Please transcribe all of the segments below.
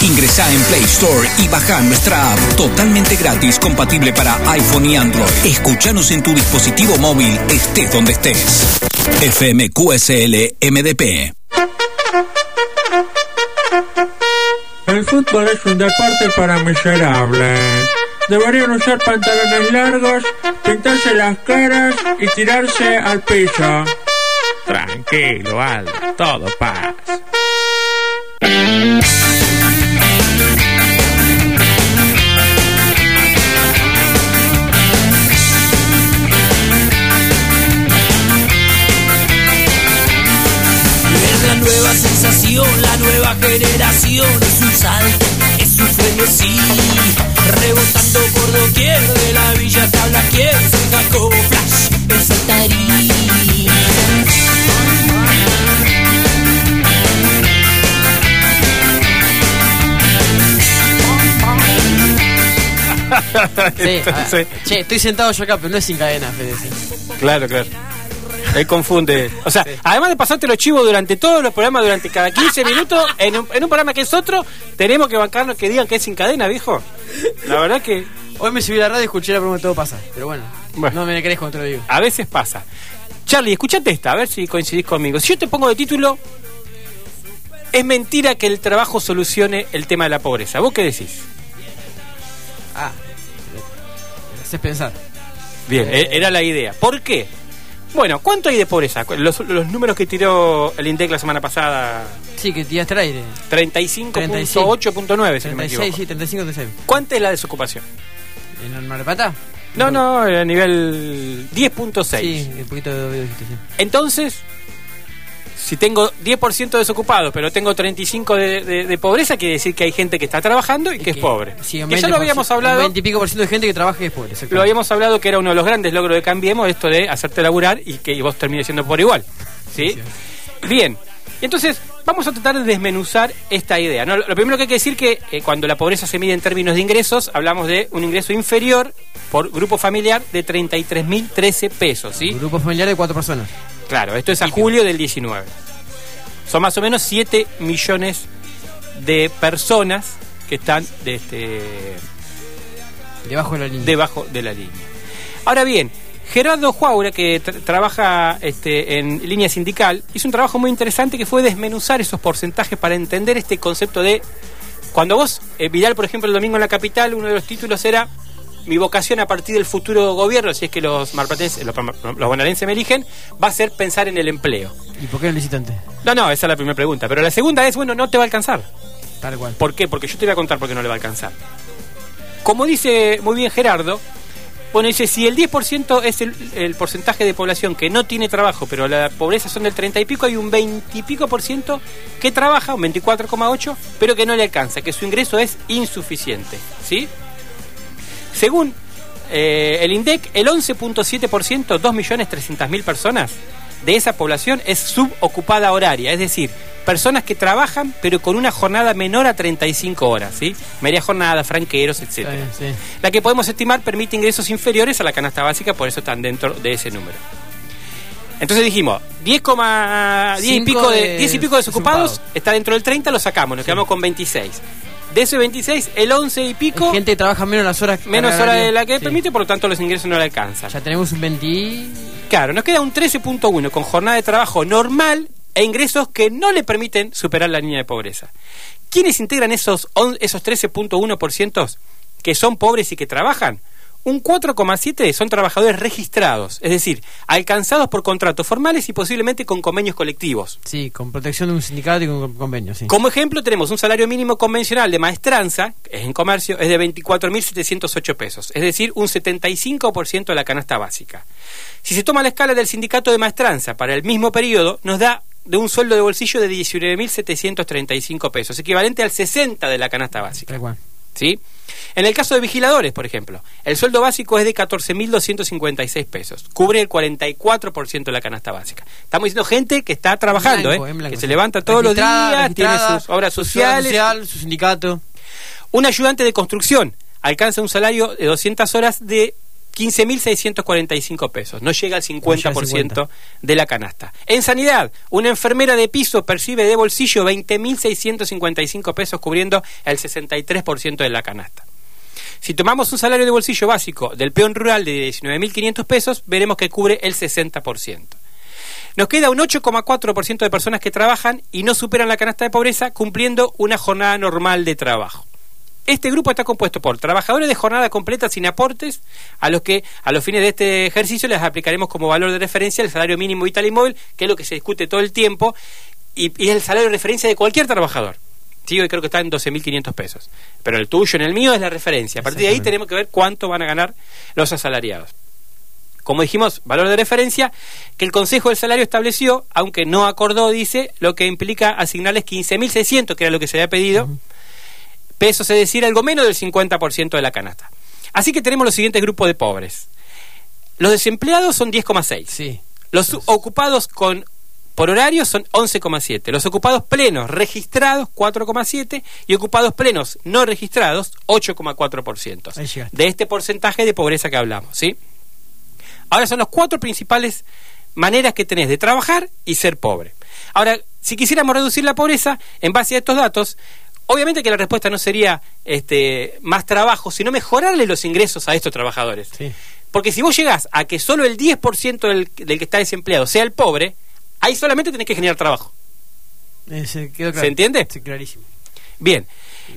Ingresá en Play Store y baja nuestra app totalmente gratis, compatible para iPhone y Android. Escúchanos en tu dispositivo móvil, estés donde estés. FMQSL MDP. El fútbol es un deporte para miserables. Deberían usar pantalones largos, pintarse las caras y tirarse al piso. Tranquilo, Aldo, todo pasa. Generación, es un salto, es un frenesí, rebotando por doquier de la villa tabla quien salga como flash, el saltarí. Sí, ah, Sí. che, estoy sentado yo acá, pero no es sin cadena, Fede. Claro, claro. Él confunde. O sea, además de pasarte los chivos durante todos los programas, durante cada 15 minutos, en un, en un programa que es otro, tenemos que bancarnos que digan que es sin cadena, viejo. La verdad que Hoy me subí a la radio y escuché la broma Todo pasa. Pero bueno, Bueno. no me crees cuando te lo digo. a veces pasa. Charlie, escúchate esta, a ver si coincidís conmigo. Si yo te pongo de título, es mentira que el trabajo solucione el tema de la pobreza. ¿Vos qué decís? Ah, me haces pensar. Bien, e- era la idea. ¿Por qué? Bueno, ¿cuánto hay de pobreza? Los, los números que tiró el INDEC la semana pasada, Sí, que tiraste al aire. 35.8.9, si no me 36, equivoco. sí, 35, 36. ¿Cuánta es la desocupación? ¿En el Mar del Plata? No, no, a nivel 10.6. Sí, un poquito de. Entonces, si tengo 10% desocupados, pero tengo 35% de, de- de pobreza, quiere decir que hay gente que está trabajando y que, es pobre. Sí, que ya lo 20%, habíamos hablado, 20 y pico por ciento de gente que trabaja y es pobre. lo habíamos hablado que era uno de los grandes logros de Cambiemos, esto de hacerte laburar y que vos termines siendo por igual. ¿Sí? Bien. Entonces, vamos a tratar de desmenuzar esta idea. ¿no? Lo primero que hay que decir que eh, cuando la pobreza se mide en términos de ingresos, hablamos de un ingreso inferior por grupo familiar de 33.013 pesos. ¿sí? Un grupo familiar de cuatro personas. Claro, esto es a julio del 19. Son más o menos 7 millones de personas que están de este, Debajo de la línea. debajo de la línea. Ahora bien, Gerardo Juaura, que tra- trabaja este, en línea sindical, hizo un trabajo muy interesante que fue desmenuzar esos porcentajes para entender este concepto de... Cuando vos, eh, Vidal, por ejemplo, el domingo en la capital, uno de los títulos era mi vocación a partir del futuro gobierno, si es que los marplatenses, los, los bonaerenses me eligen, va a ser pensar en el empleo. ¿Y por qué el licitante? No, no, esa es la primera pregunta. Pero la segunda es, bueno, no te va a alcanzar. Tal cual. ¿Por qué? Porque yo te voy a contar por qué no le va a alcanzar. Como dice muy bien Gerardo, bueno, dice, si el 10% es el, porcentaje de población que no tiene trabajo, pero la pobreza son del 30 y pico, hay un 20 y pico por ciento que trabaja, un 24,8, pero que no le alcanza, que su ingreso es insuficiente. ¿Sí? Según eh, el INDEC, el 11.7%, 2.300.000 personas de esa población es subocupada horaria, es decir, personas que trabajan pero con una jornada menor a 35 horas, ¿sí? Media jornada, franqueros, sí. La que podemos estimar permite ingresos inferiores a la canasta básica, por eso están dentro de ese número. Entonces dijimos, 10, coma- 10 y pico de, de 10 y pico de desocupados, desocupados. está dentro del 30, lo sacamos, nos quedamos con 26. De ese 26, el 11 y pico, Hay gente trabaja menos las horas menos carga hora horaria. de la que Sí. permite, por lo tanto los ingresos no le alcanzan. Ya tenemos un 20. y- Claro, nos queda un 13.1 con jornada de trabajo normal e ingresos que no le permiten superar la línea de pobreza. ¿Quiénes integran esos, esos 13.1% que son pobres y que trabajan? Un 4,7 son trabajadores registrados, es decir, alcanzados por contratos formales y posiblemente con convenios colectivos. Sí, con protección de un sindicato y con convenio, sí. Como ejemplo tenemos un salario mínimo convencional de maestranza, que es en comercio, es de 24.708 pesos, es decir, un 75% de la canasta básica. Si se toma la escala del sindicato de maestranza para el mismo periodo, nos da de un sueldo de bolsillo de 19.735 pesos, equivalente al 60% de la canasta básica. Cual. ¿Sí? En el caso de vigiladores, por ejemplo, el sueldo básico es de 14.256 pesos, cubre el 44% de la canasta básica. Estamos diciendo gente que está trabajando, Blanco, ¿eh? blanco, que se levanta todos los días, tiene sus obras sociales. social, su sindicato. Un ayudante de construcción alcanza un salario de 200 horas de 15.645 pesos. No llega al llega al 50%, 50. de la canasta. En sanidad, una enfermera de piso percibe de bolsillo 20.655 pesos cubriendo el 63% de la canasta. Si tomamos un salario de bolsillo básico del peón rural de 19.500 pesos, veremos que cubre el 60%. Nos queda un 8,4% de personas que trabajan y no superan la canasta de pobreza cumpliendo una jornada normal de trabajo. Este grupo está compuesto por trabajadores de jornada completa sin aportes, a los que a los fines de este ejercicio les aplicaremos como valor de referencia el salario mínimo vital y móvil, que es lo que se discute todo el tiempo, y, y es el salario de referencia de cualquier trabajador. Sí, hoy creo que está en 12.500 pesos. Pero el tuyo, en el mío, es la referencia. A partir de ahí tenemos que ver cuánto van a ganar los asalariados. Como dijimos, valor de referencia que el Consejo del Salario estableció, aunque no acordó, dice, lo que implica asignarles 15.600, que era lo que se había pedido, pesos, es decir, algo menos del 50% de la canasta. Así que tenemos los siguientes grupos de pobres. Los desempleados son 10,6. Sí. Los ocupados con por horario son 11,7. Los ocupados plenos registrados 4,7 y ocupados plenos no registrados 8,4%. Ahí llegaste. De este porcentaje de pobreza que hablamos, ¿sí? Ahora son los cuatro principales maneras que tenés de trabajar y ser pobre. Ahora, si quisiéramos reducir la pobreza en base a estos datos, obviamente que la respuesta no sería este, más trabajo, sino mejorarle los ingresos a estos trabajadores. Sí. Porque si vos llegás a que solo el 10% del, del que está desempleado sea el pobre, ahí solamente tenés que generar trabajo. Eh, se, quedó claro. ¿Se entiende? Sí, clarísimo. Bien.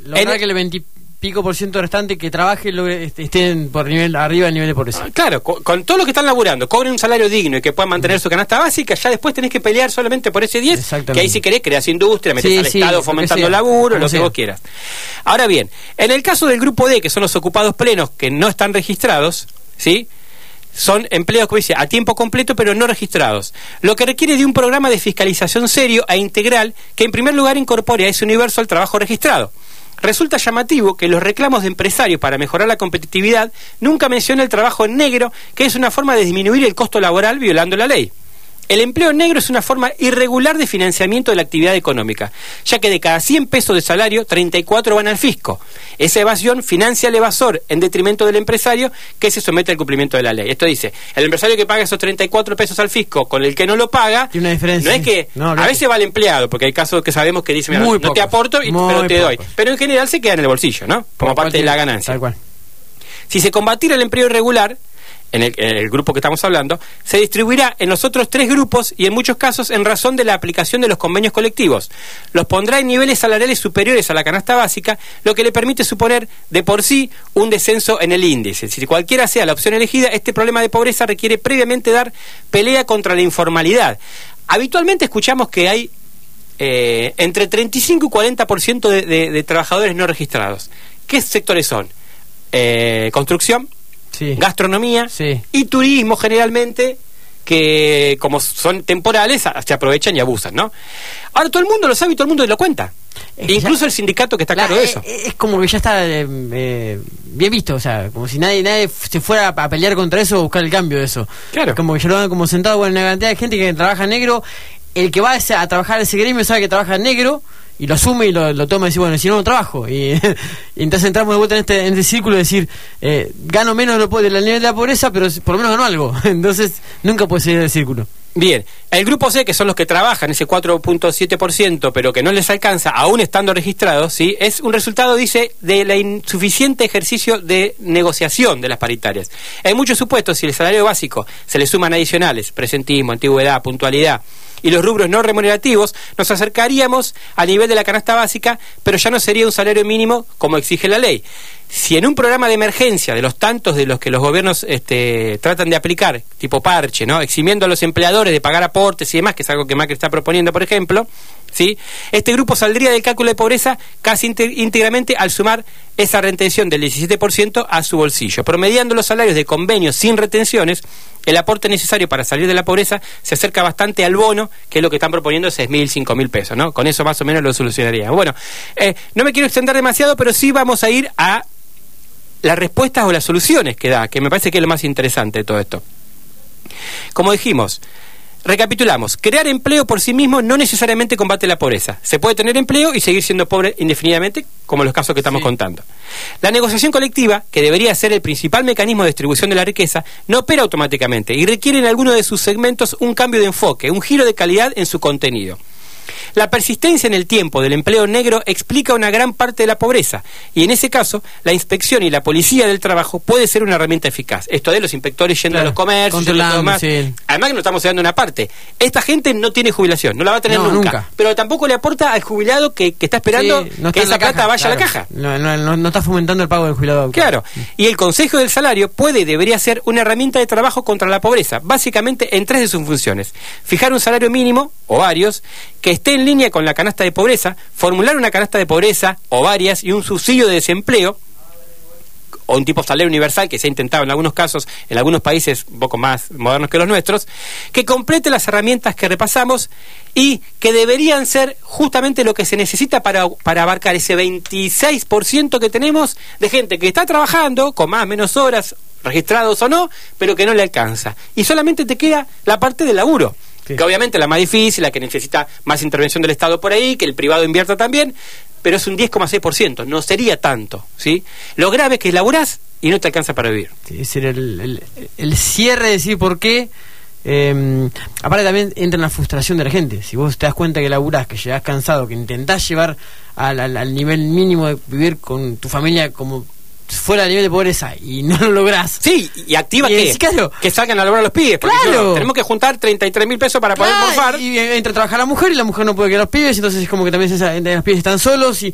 Lograr En- que el 20 pico por ciento restante que trabaje logre- estén por nivel arriba del nivel de pobreza. Ah, Claro, co- con, todos los que están laburando, cobren un salario digno y que puedan mantener su canasta básica, ya después tenés que pelear solamente por ese 10, Exactamente. que ahí si querés creas industria, metes Sí, al sí, Estado fomentando sea, laburo, lo que sea. vos quieras. Ahora bien, en el caso del grupo D, que son los ocupados plenos que no están registrados, ¿sí? Son empleos, como dice, a tiempo completo pero no registrados, lo que requiere de un programa de fiscalización serio e integral que en primer lugar incorpore a ese universo al trabajo registrado. Resulta llamativo que los reclamos de empresarios para mejorar la competitividad nunca mencionan el trabajo en negro, que es una forma de disminuir el costo laboral violando la ley. El empleo negro es una forma irregular de financiamiento de la actividad económica, ya que de cada 100 pesos de salario, 34 van al fisco. Esa evasión financia al evasor en detrimento del empresario que se somete al cumplimiento de la ley. Esto dice, el empresario que paga esos 34 pesos al fisco con el que no lo paga, una diferencia, no es que No, a veces va al empleado, porque hay casos que sabemos que dicen, "Mira, Muy no te aporto, y- pero te doy. pocos. Pero en general se queda en el bolsillo, ¿no? Como parte de la ganancia. Tal cual. Si se combatiera el empleo irregular, en el, grupo que estamos hablando, se distribuirá en los otros tres grupos y en muchos casos en razón de la aplicación de los convenios colectivos. Los pondrá en niveles salariales superiores a la canasta básica, lo que le permite suponer de por sí un descenso en el índice. Si cualquiera sea la opción elegida, este problema de pobreza requiere previamente dar pelea contra la informalidad. Habitualmente escuchamos que hay eh, entre 35 y 40% de, de, de trabajadores no registrados. ¿Qué sectores son? Eh, construcción, Sí. gastronomía Sí. y turismo generalmente que como son temporales se aprovechan y abusan, ¿no? Ahora todo el mundo lo sabe y todo el mundo lo cuenta. Es que Incluso ya- el sindicato que está La- claro de eh, eso. eh, Es como que ya está eh, eh, bien visto, o sea, como si nadie nadie se fuera a pelear contra eso o buscar el cambio de eso. Claro. Como que ya lo dan como sentado, bueno, una cantidad de gente que trabaja negro. El que va a, a trabajar ese gremio sabe que trabaja negro y lo asume y lo, lo toma y dice, bueno, si no, no trabajo. Y, entonces entramos de vuelta en este, en este círculo de decir, eh, gano menos de lo po- del nivel de la pobreza, pero por lo menos gano algo. Entonces nunca puede salir del círculo. Bien, el grupo C, que son los que trabajan ese 4.7%, pero que no les alcanza, aún estando registrados, ¿sí? es un resultado, dice, de la insuficiente ejercicio de negociación de las paritarias. En muchos supuestos, si el salario básico se le suman adicionales, presentismo, antigüedad, puntualidad, y los rubros no remunerativos, nos acercaríamos al nivel de la canasta básica, pero ya no sería un salario mínimo como exige la ley. Si en un programa de emergencia, de los tantos de los que los gobiernos este, tratan de aplicar, tipo parche, ¿no? eximiendo a los empleadores de pagar aportes y demás, que es algo que Macri está proponiendo, por ejemplo, ¿sí? este grupo saldría del cálculo de pobreza casi íntegramente al sumar esa retención del 17% a su bolsillo. Promediando los salarios de convenios sin retenciones, el aporte necesario para salir de la pobreza se acerca bastante al bono, que es lo que están proponiendo, 6 mil, 5 mil pesos, ¿no? Con eso más o menos lo solucionaría. Bueno, eh, no me quiero extender demasiado, pero sí vamos a ir a las respuestas o las soluciones que da, que me parece que es lo más interesante de todo esto. Como dijimos, Recapitulamos, crear empleo por sí mismo no necesariamente combate la pobreza. Se puede tener empleo y seguir siendo pobre indefinidamente, como los casos que estamos contando. La negociación colectiva, que debería ser el principal mecanismo de distribución de la riqueza, no opera automáticamente y requiere en alguno de sus segmentos un cambio de enfoque, un giro de calidad en su contenido. La persistencia en el tiempo del empleo negro explica una gran parte de la pobreza y en ese caso la inspección y la policía del trabajo puede ser una herramienta eficaz. Esto de los inspectores yendo a los comercios, yendo a todo controlando, más. sí. Además que nos estamos dando una parte. Esta gente no tiene jubilación, no la va a tener No, nunca, nunca. pero tampoco le aporta al jubilado que, que está esperando Sí, no está que esa la plata caja, vaya a la caja. No, no, no- no está fomentando el pago del jubilado. Claro, y el Consejo del Salario puede y debería ser una herramienta de trabajo contra la pobreza, básicamente en tres de sus funciones. Fijar un salario mínimo, o varios, que esté en línea con la canasta de pobreza, formular una canasta de pobreza, o varias, y un subsidio de desempleo, o un tipo de salario universal que se ha intentado en algunos casos, en algunos países un poco más modernos que los nuestros, que complete las herramientas que repasamos y que deberían ser justamente lo que se necesita para, para abarcar ese 26% que tenemos de gente que está trabajando con más o menos horas, registrados o no, pero que no le alcanza. Y solamente te queda la parte del laburo. Sí. Que obviamente la más difícil, la que necesita más intervención del Estado por ahí, que el privado invierta también, pero es un 10,6%, no sería tanto, ¿sí? Lo grave es que laburás y no te alcanza para vivir. Sí, era el, el- el cierre de decir por qué. eh, aparte también entra en la frustración de la gente. Si vos te das cuenta que laburás, que llegás cansado, que intentás llevar al, al- al nivel mínimo de vivir con tu familia como fuera del nivel de pobreza y no lo lográs. Sí, y activa Y que, claro. que salgan a laburar los pibes, porque Claro. no, tenemos que juntar 33 mil pesos para poder morfar. Y entra a trabajar la mujer y la mujer no puede quedar los pibes, entonces es como que también esa- los pibes están solos y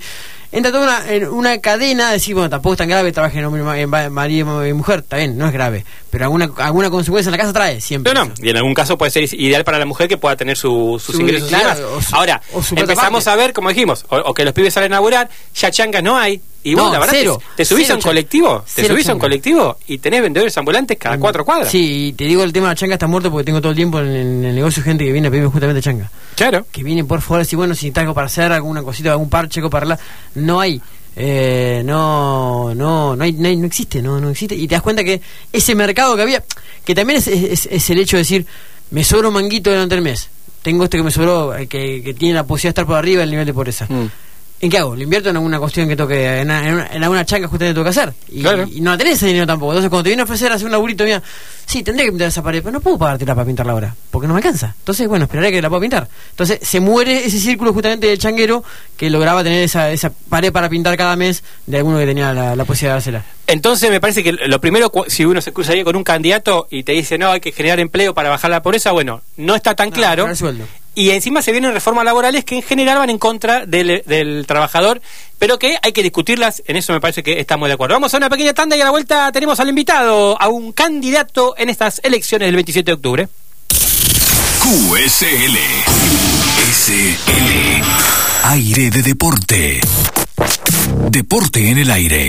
entra toda una, en una cadena de decir, bueno, tampoco es tan grave trabajar en hombre en marido y mujer, bien, no es grave, pero alguna, alguna consecuencia en la casa trae siempre. No, no, eso. y en algún caso puede ser ideal para la mujer que pueda tener su- sus Su- ingresos y claro, demás. o su- Ahora, o empezamos a ver, como dijimos, o, o que los pibes salen a laburar, ya changas no hay. Y No, vos, la verdad, cero, te, te subís cero a un changa. colectivo, te subís a un changa. colectivo y tenés vendedores ambulantes cada cuatro cuadras. Sí, y te digo, el tema de la changa está muerto porque tengo todo el tiempo en, en el negocio gente que viene a pedirme justamente changa. Claro. que viene por favor decir bueno si algo para hacer alguna cosita algún parche algo para hablar no hay eh, no no no hay, no hay- no existe no no existe. Y te das cuenta que ese mercado que había que también es, es- el hecho de decir me sobra un manguito durante el mes. Tengo este que me sobró eh, que, que tiene la posibilidad de estar por arriba del nivel de pobreza. Mm. ¿En qué hago? ¿Lo invierto en alguna cuestión que toque, en, en, en alguna changa justamente tengo que hacer? Y, Claro. y no tenés ese dinero tampoco. Entonces, cuando te viene a ofrecer hacer un laburito, mira, sí, tendré que pintar esa pared, pero no puedo pagártela para pintarla ahora, porque no me alcanza. Entonces, bueno, esperaré que la pueda pintar. Entonces, se muere ese círculo justamente del changuero que lograba tener esa, esa pared para pintar cada mes de alguno que tenía la, la posibilidad de hacerla. Entonces me parece que lo primero, si uno se cruza ahí con un candidato y te dice, no, hay que generar empleo para bajar la pobreza, bueno, no está tan No, claro. sueldo. Y encima se vienen reformas laborales que en general van en contra del, del trabajador, pero que hay que discutirlas, en eso me parece que estamos de acuerdo. Vamos a una pequeña tanda y a la vuelta tenemos al invitado, a un candidato en estas elecciones del 27 de octubre. QSL. SL. Aire de deporte. Deporte en el aire.